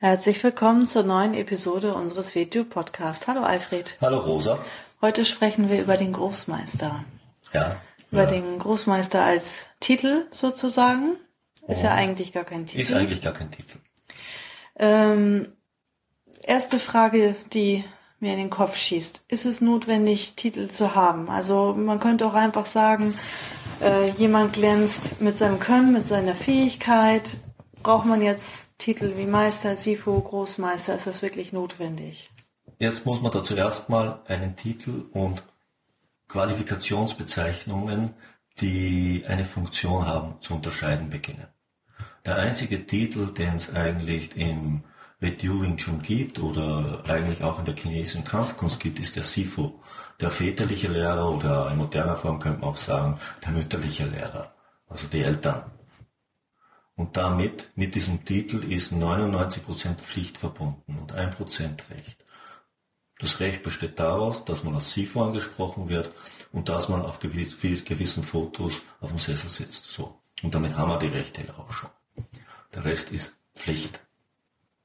Herzlich willkommen zur neuen Episode unseres WTU-Podcasts. Hallo Alfred. Hallo Rosa. Heute sprechen wir über den Großmeister. Ja. Über ja. den Großmeister als Titel sozusagen. Ist ja Oh. eigentlich gar kein Titel. Ist eigentlich gar kein Titel. Ähm, erste Frage, die mir in den Kopf schießt. Ist es notwendig, Titel zu haben? Also man könnte auch einfach sagen, äh, jemand glänzt mit seinem Können, mit seiner Fähigkeit. Braucht man jetzt Titel wie Meister, Sifo, Großmeister? Ist das wirklich notwendig? Jetzt muss man da zuerst mal einen Titel und Qualifikationsbezeichnungen, die eine Funktion haben, zu unterscheiden beginnen. Der einzige Titel, den es eigentlich im WTU Wing Chun gibt oder eigentlich auch in der chinesischen Kampfkunst gibt, ist der Sifu, der väterliche Lehrer oder in moderner Form könnte man auch sagen, der mütterliche Lehrer, also die Eltern. Und damit, mit diesem Titel ist 99% Pflicht verbunden und 1% Recht. Das Recht besteht daraus, dass man als SIFO angesprochen wird und dass man auf gewiss, gewissen Fotos auf dem Sessel sitzt. So. Und damit haben wir die Rechte ja auch schon. Der Rest ist Pflicht.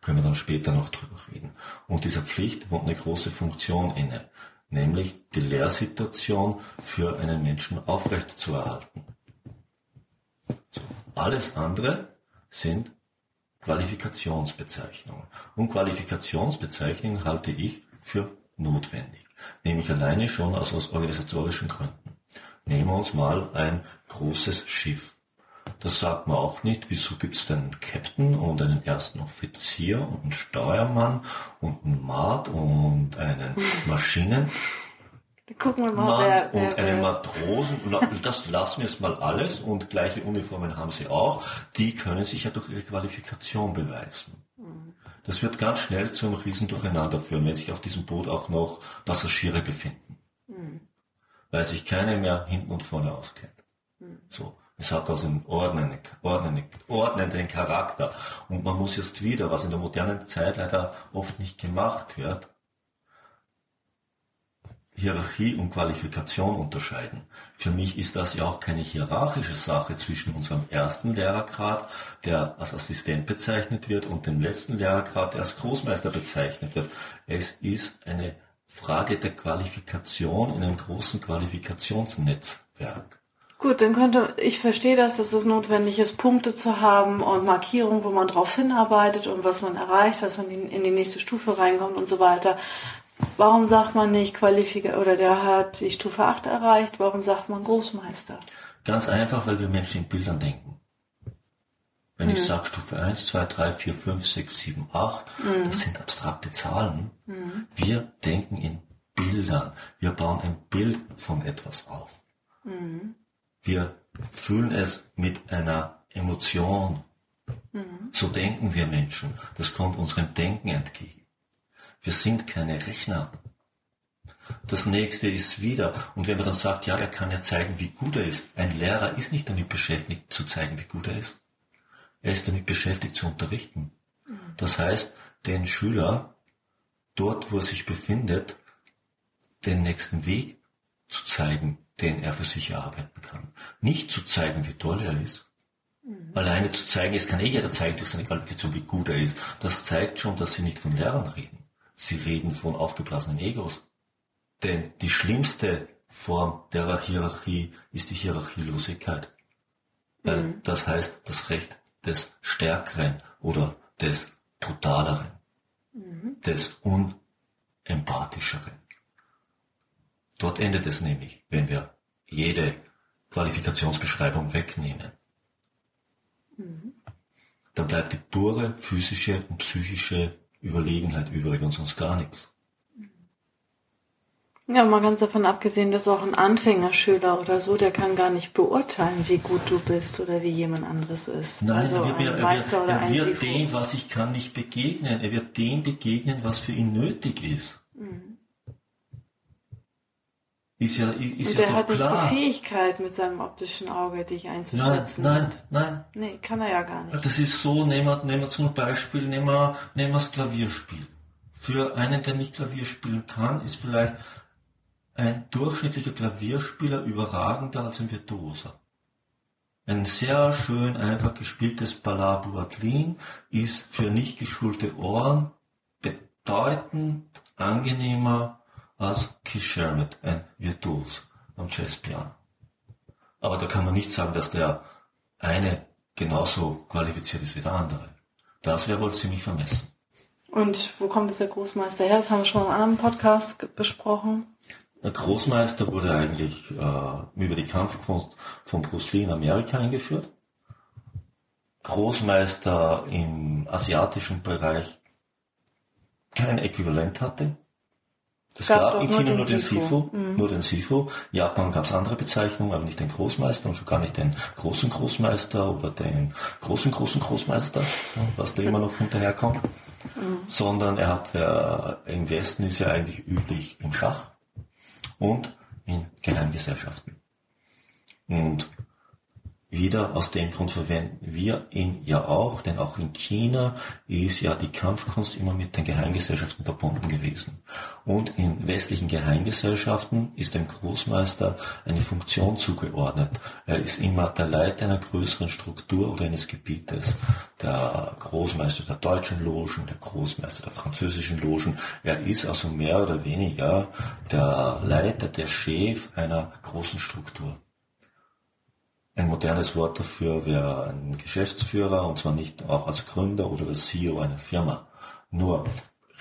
Können wir dann später noch drüber reden. Und dieser Pflicht wohnt eine große Funktion inne, nämlich die Lehrsituation für einen Menschen aufrecht zu erhalten. So. Alles andere sind Qualifikationsbezeichnungen. Und Qualifikationsbezeichnungen halte ich für notwendig. Nämlich alleine schon aus, aus organisatorischen Gründen. Nehmen wir uns mal ein großes Schiff. Das sagt man auch nicht. Wieso gibt es denn einen Captain und einen ersten Offizier und einen Steuermann und einen Maat und einen Maschinen? Gucken wir mal, Mann wer, und wer, einen wer Matrosen, das lassen wir jetzt mal alles und gleiche Uniformen haben sie auch, die können sich ja durch ihre Qualifikation beweisen. Das wird ganz schnell zu einem riesen Durcheinander führen, wenn sich auf diesem Boot auch noch Passagiere befinden. Weil sich keiner mehr hinten und vorne auskennt. So. Es hat also einen ordnenden, ordnenden, ordnenden Charakter. Und man muss jetzt wieder, was in der modernen Zeit leider oft nicht gemacht wird, Hierarchie und Qualifikation unterscheiden. Für mich ist das ja auch keine hierarchische Sache zwischen unserem ersten Lehrergrad, der als Assistent bezeichnet wird, und dem letzten Lehrergrad, der als Großmeister bezeichnet wird. Es ist eine Frage der Qualifikation in einem großen Qualifikationsnetzwerk. Gut, dann könnte, ich verstehe das, dass es notwendig ist, Punkte zu haben und Markierungen, wo man drauf hinarbeitet und was man erreicht, dass man in die nächste Stufe reinkommt und so weiter. Warum sagt man nicht Qualifika oder der hat die Stufe 8 erreicht? Warum sagt man Großmeister? Ganz einfach, weil wir Menschen in Bildern denken. Wenn ich sage Stufe 1, 2, 3, 4, 5, 6, 7, 8, das sind abstrakte Zahlen. Wir denken in Bildern. Wir bauen ein Bild von etwas auf. Wir fühlen es mit einer Emotion. So denken wir Menschen. Das kommt unserem Denken entgegen. Wir sind keine Rechner. Das nächste ist wieder, und wenn man dann sagt, ja, er kann ja zeigen, wie gut er ist. Ein Lehrer ist nicht damit beschäftigt, zu zeigen, wie gut er ist. Er ist damit beschäftigt, zu unterrichten. Das heißt, den Schüler dort, wo er sich befindet, den nächsten Weg zu zeigen, den er für sich erarbeiten kann. Nicht zu zeigen, wie toll er ist. Alleine zu zeigen, es kann eh jeder zeigen durch seine Qualifikation, wie gut er ist. Das zeigt schon, dass sie nicht von Lehrern reden. Sie reden von aufgeblasenen Egos. Denn die schlimmste Form der Hierarchie ist die Hierarchielosigkeit. Weil das heißt das Recht des Stärkeren oder des Brutaleren, des Unempathischeren. Dort endet es nämlich, wenn wir jede Qualifikationsbeschreibung wegnehmen. Dann bleibt die pure physische und psychische Überlegenheit übrig und sonst gar nichts. Ja, mal ganz davon abgesehen, dass auch ein Anfängerschüler oder so, der kann gar nicht beurteilen, wie gut du bist oder wie jemand anderes ist. Nein, also er wird, er wird, er wird dem, was ich kann, nicht begegnen. Er wird dem begegnen, was für ihn nötig ist. Ist ja, ist Und ja er hat nicht klar. die Fähigkeit, mit seinem optischen Auge dich einzuschätzen. Nein, nein, nein. Nee, kann er ja gar nicht. Das ist so, nehmen wir, nehmen wir zum Beispiel, nehmen wir, nehmen wir das Klavierspiel. Für einen, der nicht Klavier spielen kann, ist vielleicht ein durchschnittlicher Klavierspieler überragender als ein Virtuoser. Ein sehr schön einfach gespieltes Ballard Buatlin ist für nicht geschulte Ohren bedeutend angenehmer als Keith Sherman, ein Virtuos am Jazzpiano. Aber da kann man nicht sagen, dass der eine genauso qualifiziert ist wie der andere. Das wäre wohl ziemlich vermessen. Und wo kommt dieser Großmeister her? Das haben wir schon im anderen Podcast besprochen. Der Großmeister wurde eigentlich äh, über die Kampfkunst von Bruce Lee in Amerika eingeführt. Großmeister im asiatischen Bereich kein Äquivalent hatte. Es Es gab gab doch in nur China den nur den Sifu. Sifu, nur den Sifu. Japan gab es andere Bezeichnungen, aber nicht den Großmeister und schon gar nicht den großen Großmeister oder den großen großen Großmeister, was da immer noch hinterherkommt. Sondern er hat, äh, im Westen ist ja eigentlich üblich im Schach und in Geheimgesellschaften. Und wieder aus dem Grund verwenden wir ihn ja auch, denn auch in China ist ja die Kampfkunst immer mit den Geheimgesellschaften verbunden gewesen. Und in westlichen Geheimgesellschaften ist dem Großmeister eine Funktion zugeordnet. Er ist immer der Leiter einer größeren Struktur oder eines Gebietes. Der Großmeister der deutschen Logen, der Großmeister der französischen Logen. Er ist also mehr oder weniger der Leiter, der Chef einer großen Struktur. Ein modernes Wort dafür wäre ein Geschäftsführer, und zwar nicht auch als Gründer oder das CEO einer Firma. Nur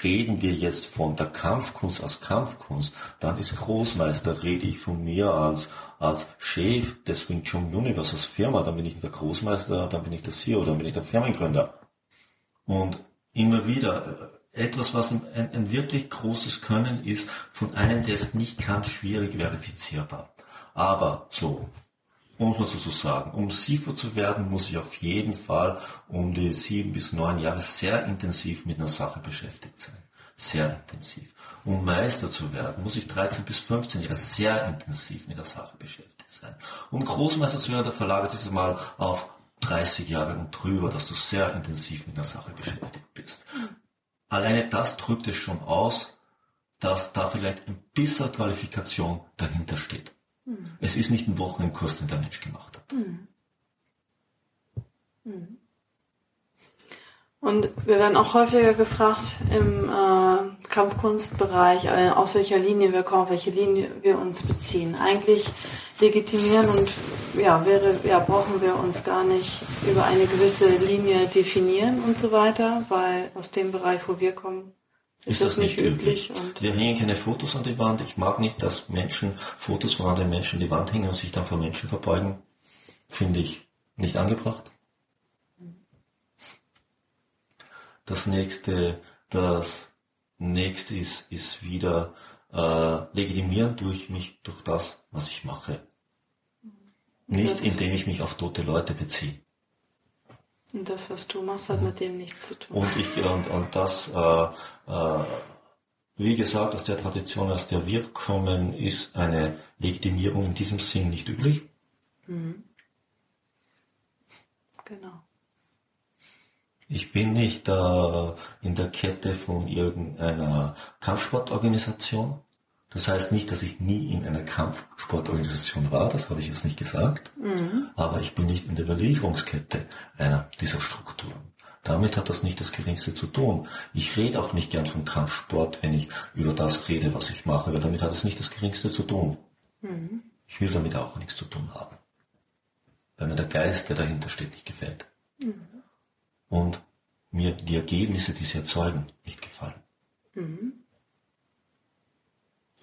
reden wir jetzt von der Kampfkunst als Kampfkunst, dann ist Großmeister, rede ich von mir als, als Chef des Wing Chun Universe als Firma, dann bin ich der Großmeister, dann bin ich der CEO, dann bin ich der Firmengründer. Und immer wieder, äh, etwas, was ein, ein wirklich großes Können ist, von einem, der es nicht kann, schwierig verifizierbar. Aber so, um es so sagen, um Sifu zu werden, muss ich auf jeden Fall um die sieben bis neun Jahre sehr intensiv mit einer Sache beschäftigt sein. Sehr intensiv. Um Meister zu werden, muss ich 13 bis 15 Jahre sehr intensiv mit der Sache beschäftigt sein. Um Großmeister zu werden, da verlagert sich das mal auf 30 Jahre und drüber, dass du sehr intensiv mit der Sache beschäftigt bist. Alleine das drückt es schon aus, dass da vielleicht ein bisschen Qualifikation dahinter steht. Es ist nicht ein Wochenendkurs, den der Mensch gemacht hat. Und wir werden auch häufiger gefragt im äh, Kampfkunstbereich, äh, aus welcher Linie wir kommen, auf welche Linie wir uns beziehen. Eigentlich legitimieren und ja, wäre, ja, brauchen wir uns gar nicht über eine gewisse Linie definieren und so weiter, weil aus dem Bereich, wo wir kommen, ist, das, nicht üblich. Und Wir hängen keine Fotos an die Wand. Ich mag nicht, dass Menschen Fotos von anderen Menschen an die Wand hängen und sich dann vor Menschen verbeugen. Finde ich nicht angebracht. Das nächste, das nächste ist, ist wieder äh, legitimieren durch mich, durch das, was ich mache. Nicht Das- indem ich mich auf tote Leute beziehe. Und das, was du machst, hat mit dem nichts zu tun. Und ich und, und das, äh, äh, wie gesagt, aus der Tradition, aus der wir kommen, ist eine Legitimierung in diesem Sinn nicht üblich. Genau. Ich bin nicht äh, in der Kette von irgendeiner Kampfsportorganisation. Das heißt nicht, dass ich nie in einer Kampfsportorganisation war, das habe ich jetzt nicht gesagt. Aber ich bin nicht in der Überlieferungskette einer dieser Strukturen. Damit hat das nicht das Geringste zu tun. Ich rede auch nicht gern von Kampfsport, wenn ich über das rede, was ich mache, weil damit hat es nicht das Geringste zu tun. Ich will damit auch nichts zu tun haben. Weil mir der Geist, der dahinter steht, nicht gefällt. Und mir die Ergebnisse, die sie erzeugen, nicht gefallen.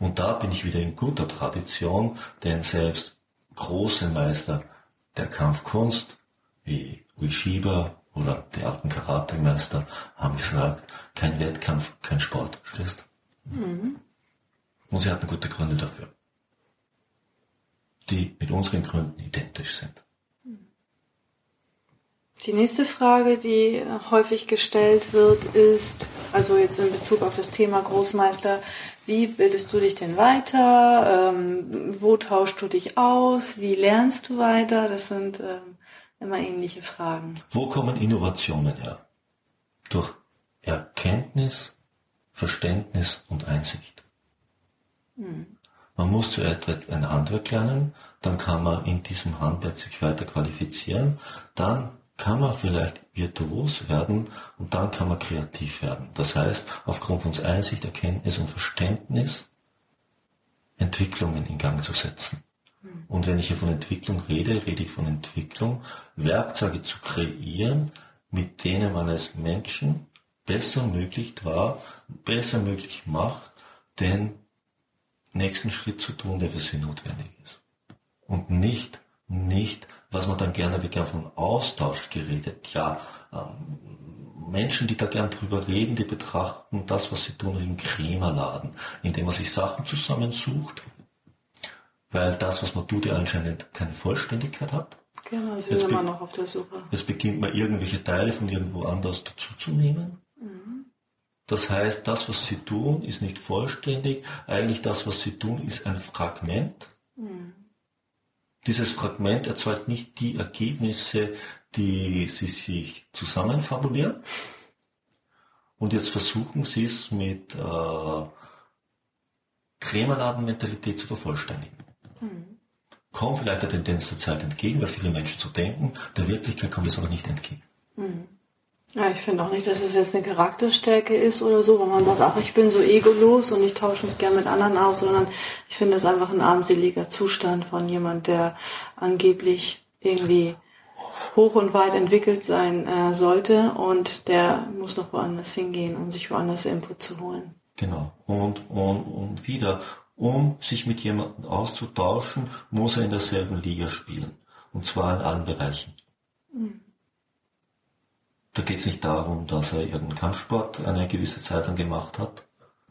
Und da bin ich wieder in guter Tradition, denn selbst große Meister der Kampfkunst, wie Ueshiba oder die alten Karate-Meister, haben gesagt, kein Wettkampf, kein Sport. Verstehst? Und sie hatten gute Gründe dafür, die mit unseren Gründen identisch sind. Die nächste Frage, die häufig gestellt wird, ist, also jetzt in Bezug auf das Thema Großmeister, wie bildest du dich denn weiter? Ähm, wo tauschst du dich aus? Wie lernst du weiter? Das sind ähm, immer ähnliche Fragen. Wo kommen Innovationen her? Durch Erkenntnis, Verständnis und Einsicht. Hm. Man muss zuerst ein Handwerk lernen, dann kann man in diesem Handwerk sich weiter qualifizieren, dann kann man vielleicht virtuos werden und dann kann man kreativ werden. Das heißt, aufgrund von Einsicht, Erkenntnis und Verständnis Entwicklungen in Gang zu setzen. Und wenn ich hier von Entwicklung rede, rede ich von Entwicklung, Werkzeuge zu kreieren, mit denen man als Menschen besser möglich war, besser möglich macht, den nächsten Schritt zu tun, der für sie notwendig ist. Und nicht, nicht, was man dann gerne, wie gern von Austausch geredet, ja, ähm, Menschen, die da gern drüber reden, die betrachten das, was sie tun, im Krämerladen, indem man sich Sachen zusammensucht, weil das, was man tut, ja anscheinend keine Vollständigkeit hat. Genau, sind immer noch auf der Suche. Jetzt beginnt man irgendwelche Teile von irgendwo anders dazuzunehmen. Mhm. Das heißt, das, was sie tun, ist nicht vollständig. Eigentlich das, was sie tun, ist ein Fragment. Mhm. Dieses Fragment erzeugt nicht die Ergebnisse, die sie sich zusammenfabulieren. Und jetzt versuchen sie es mit äh, Krämerladen-Mentalität zu vervollständigen. Mhm. Kommt vielleicht der Tendenz der Zeit entgegen, weil viele Menschen so denken, der Wirklichkeit kommt es aber nicht entgegen. Mhm. Ja, ich finde auch nicht, dass es jetzt eine Charakterstärke ist oder so, wo man sagt, ach, ich bin so egolos und ich tausche mich gern mit anderen aus, sondern ich finde es einfach ein armseliger Zustand von jemand, der angeblich irgendwie hoch und weit entwickelt sein äh, sollte und der muss noch woanders hingehen, um sich woanders Input zu holen. Genau. Und, und, und wieder, um sich mit jemandem auszutauschen, muss er in derselben Liga spielen. Und zwar in allen Bereichen. Mhm. Da geht es nicht darum, dass er irgendeinen Kampfsport eine gewisse Zeit lang gemacht hat.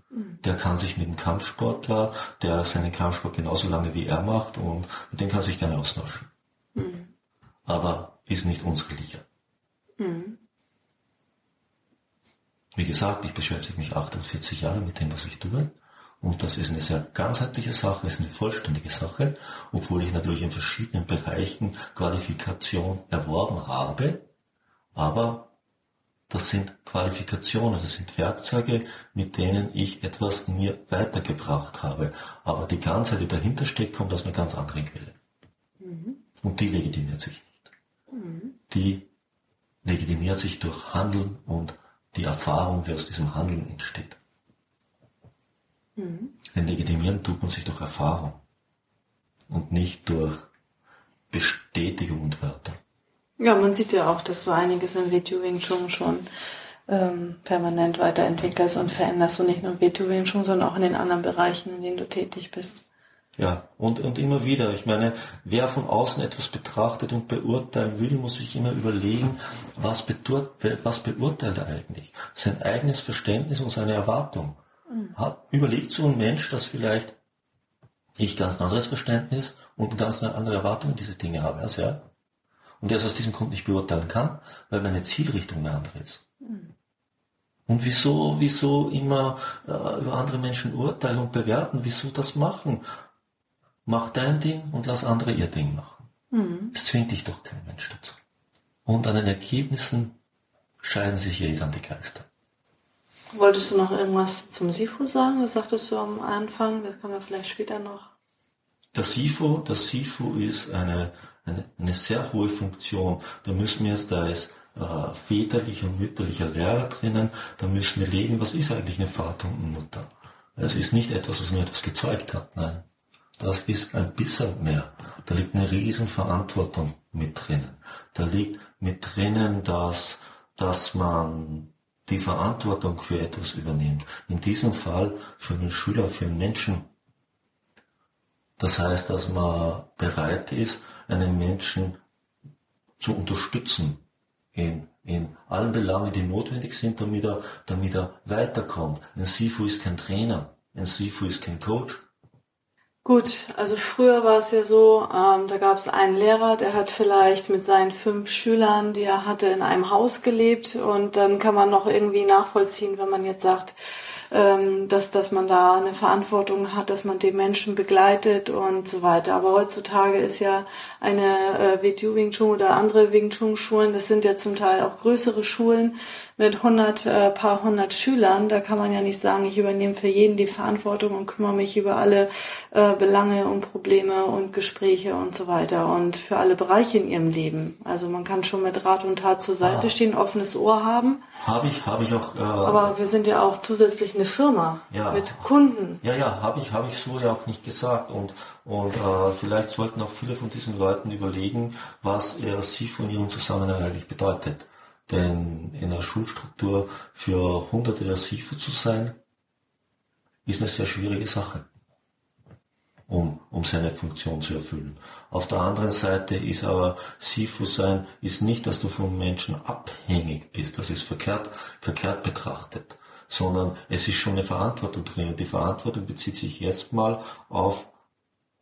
Mhm. Der kann sich mit einem Kampfsportler, der seinen Kampfsport genauso lange wie er macht und mit dem kann sich gerne austauschen. Mhm. Aber ist nicht unsere Liga. Mhm. Wie gesagt, ich beschäftige mich 48 Jahre mit dem, was ich tue. Und das ist eine sehr ganzheitliche Sache, ist eine vollständige Sache, obwohl ich natürlich in verschiedenen Bereichen Qualifikation erworben habe. Aber das sind Qualifikationen, das sind Werkzeuge, mit denen ich etwas in mir weitergebracht habe. Aber die Ganzheit, die dahinter steckt, kommt aus einer ganz anderen Quelle. Mhm. Und die legitimiert sich nicht. Mhm. Die legitimiert sich durch Handeln und die Erfahrung, die aus diesem Handeln entsteht. Mhm. Denn legitimieren tut man sich durch Erfahrung und nicht durch Bestätigung und Wörter. Ja, man sieht ja auch, dass du einiges in Virtue Wing Chun schon ähm, permanent weiterentwickelst und veränderst und nicht nur in Virtue Wing Chun, sondern auch in den anderen Bereichen, in denen du tätig bist. Ja, und, und immer wieder. Ich meine, wer von außen etwas betrachtet und beurteilen will, muss sich immer überlegen, was, was beurteilt er eigentlich? Sein eigenes Verständnis und seine Erwartung. Mhm. Hat, überlegt so ein Mensch, dass vielleicht ich ganz ein anderes Verständnis und eine ganz andere Erwartung diese Dinge habe. Also, ja, und der es aus diesem Grund nicht beurteilen kann, weil meine Zielrichtung eine andere ist. Mhm. Und wieso, wieso immer äh, über andere Menschen urteilen und bewerten? Wieso das machen? Mach dein Ding und lass andere ihr Ding machen. Mhm. Das zwingt dich doch kein Mensch dazu. Und an den Ergebnissen scheiden sich hier dann die Geister. Wolltest du noch irgendwas zum SIFO sagen? Das sagtest du am Anfang, das können wir vielleicht später noch. Das SIFO, das SIFO ist eine eine, eine sehr hohe Funktion. Da müssen wir jetzt, da ist äh, väterlicher und mütterlicher Lehrer drinnen, da müssen wir legen, was ist eigentlich eine Vater und eine Mutter. Es ist nicht etwas, was nur etwas gezeugt hat, nein. Das ist ein bisschen mehr. Da liegt eine riesen Verantwortung mit drinnen. Da liegt mit drinnen, dass, dass man die Verantwortung für etwas übernimmt. In diesem Fall für einen Schüler, für einen Menschen. Das heißt, dass man bereit ist, einen Menschen zu unterstützen in, in allen Belangen, die notwendig sind, damit er, damit er weiterkommt. Ein Sifu ist kein Trainer, ein Sifu ist kein Coach. Gut, also früher war es ja so, ähm, da gab es einen Lehrer, der hat vielleicht mit seinen fünf Schülern, die er hatte, in einem Haus gelebt und dann kann man noch irgendwie nachvollziehen, wenn man jetzt sagt, dass, dass man da eine Verantwortung hat, dass man die Menschen begleitet und so weiter. Aber heutzutage ist ja eine äh, WTU Wing Chun oder andere Wing Chun Schulen, das sind ja zum Teil auch größere Schulen mit hundert, äh, paar hundert Schülern. Da kann man ja nicht sagen, ich übernehme für jeden die Verantwortung und kümmere mich über alle äh, Belange und Probleme und Gespräche und so weiter und für alle Bereiche in ihrem Leben. Also man kann schon mit Rat und Tat zur Seite ah. stehen, offenes Ohr haben. Habe ich, habe ich auch. Äh, Aber wir sind ja auch zusätzlich eine Firma ja, mit Kunden. Ja, ja, habe ich, habe ich so ja auch nicht gesagt und und äh, vielleicht sollten auch viele von diesen Leuten überlegen, was er sie von ihrem Zusammenhang eigentlich bedeutet. Denn in einer Schulstruktur für hunderte der SIFO zu sein, ist eine sehr schwierige Sache, um, um seine Funktion zu erfüllen. Auf der anderen Seite ist aber SIFO sein, ist nicht, dass du vom Menschen abhängig bist. Das ist verkehrt, verkehrt betrachtet. Sondern es ist schon eine Verantwortung drin. Und die Verantwortung bezieht sich erstmal auf,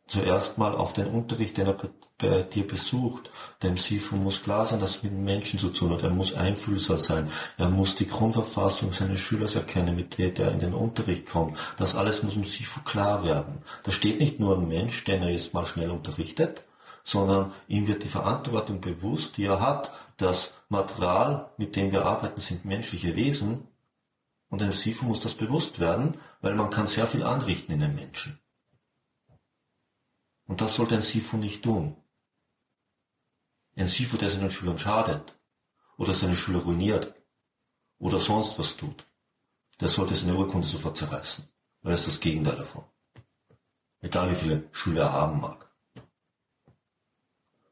zuerst mal auf den Unterricht, den er bei dir besucht. Dem Sifu muss klar sein, dass es mit Menschen zu tun hat. Er muss einfühlsam sein. Er muss die Grundverfassung seines Schülers erkennen, mit der er in den Unterricht kommt. Das alles muss dem Sifu klar werden. Da steht nicht nur ein Mensch, den er jetzt mal schnell unterrichtet, sondern ihm wird die Verantwortung bewusst, die er hat. Das Material, mit dem wir arbeiten, sind menschliche Wesen. Und dem Sifu muss das bewusst werden, weil man kann sehr viel anrichten in den Menschen. Und das sollte ein Sifu nicht tun. Ein Sifu, der seinen Schülern schadet oder seine Schüler ruiniert oder sonst was tut, der sollte seine Urkunde sofort zerreißen, weil es das Gegenteil davon. Egal wie viele Schüler er haben mag.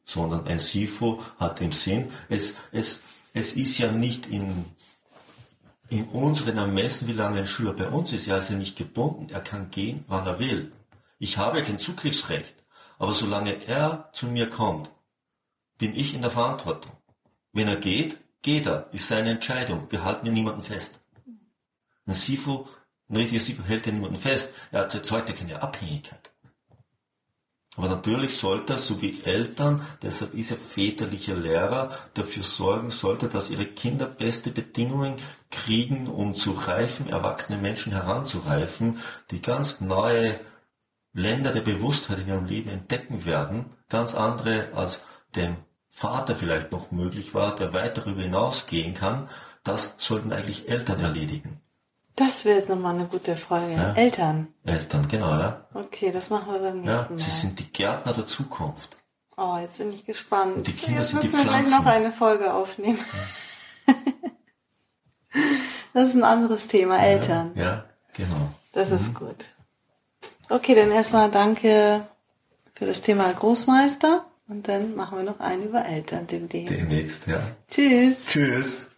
Sondern ein Sifu hat den Sinn, es, es, es ist ja nicht in, in unseren Ermessen, wie lange ein Schüler bei uns ist. Er ist ja nicht gebunden. Er kann gehen, wann er will. Ich habe kein Zugriffsrecht. Aber solange er zu mir kommt, bin ich in der Verantwortung. Wenn er geht, geht er, ist seine Entscheidung. Wir halten ja niemanden fest. Ein Sifu, ein richtiger Sifu hält ja niemanden fest. Er erzeugt ja keine Abhängigkeit. Aber natürlich sollte so wie Eltern, deshalb ist er väterlicher Lehrer, dafür sorgen sollte, dass ihre Kinder beste Bedingungen kriegen, um zu reifen, erwachsene Menschen heranzureifen, die ganz neue Länder der Bewusstheit in ihrem Leben entdecken werden, ganz andere als dem Vater vielleicht noch möglich war, der weit darüber hinausgehen kann, das sollten eigentlich Eltern erledigen. Das wäre jetzt nochmal eine gute Frage. Ja? Eltern. Eltern, genau, ja. Okay, das machen wir beim nächsten ja, Mal. Sie sind die Gärtner der Zukunft. Oh, jetzt bin ich gespannt. Und die Kinder jetzt sind müssen die wir gleich noch eine Folge aufnehmen. Das ist ein anderes Thema, Eltern. Ja, ja genau. Das mhm. ist gut. Okay, dann erstmal danke für das Thema Großmeister. Und dann machen wir noch einen über Eltern demnächst. Demnächst, ja. Tschüss. Tschüss.